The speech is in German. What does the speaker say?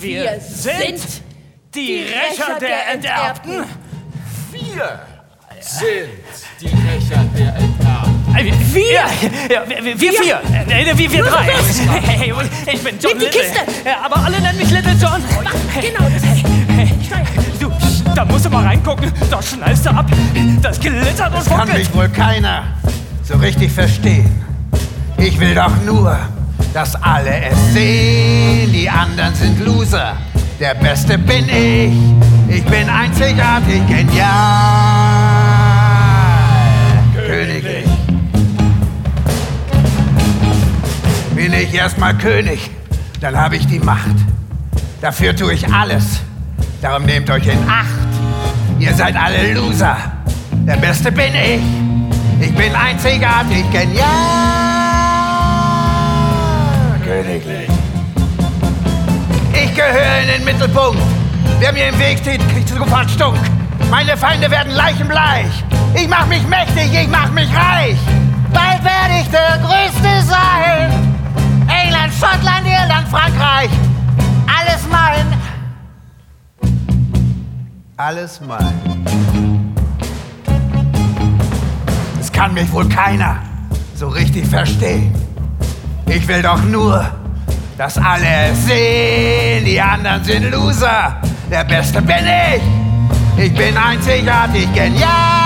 Wir sind die Rächer der Enterbten. Wir sind die Rächer der Enterbten. Äh, Wir? Ja, wir, wir, wir vier. Äh, wir, wir drei. Hey, ich bin John Nimm die Little. Kiste. Ja, aber alle nennen mich Little John. Genau, das ist. Du, da musst du mal reingucken. Da schnallst du ab. Das glittert und Kann funkelt. mich wohl keiner so richtig verstehen. Ich will doch nur, dass alle es sehen. Die anderen sind Loser. Der Beste bin ich. Ich bin einzigartig genial. Königlich. Bin ich erstmal König, dann habe ich die Macht. Dafür tue ich alles. Darum nehmt euch in Acht. Ihr seid alle Loser. Der Beste bin ich. Ich bin einzigartig genial. Königlich. Ich gehöre in den Mittelpunkt. Wer mir im Weg steht, kriegt sofort Stunk. Meine Feinde werden leichenbleich. Ich mach mich mächtig, ich mach mich reich. Bald werde ich der Größte sein. England, Schottland, Irland, Frankreich. Alles mein. Alles mein. Es kann mich wohl keiner so richtig verstehen. Ich will doch nur, dass alle sehen. Anderen sind Loser. Der Beste bin ich. Ich bin einzigartig genial.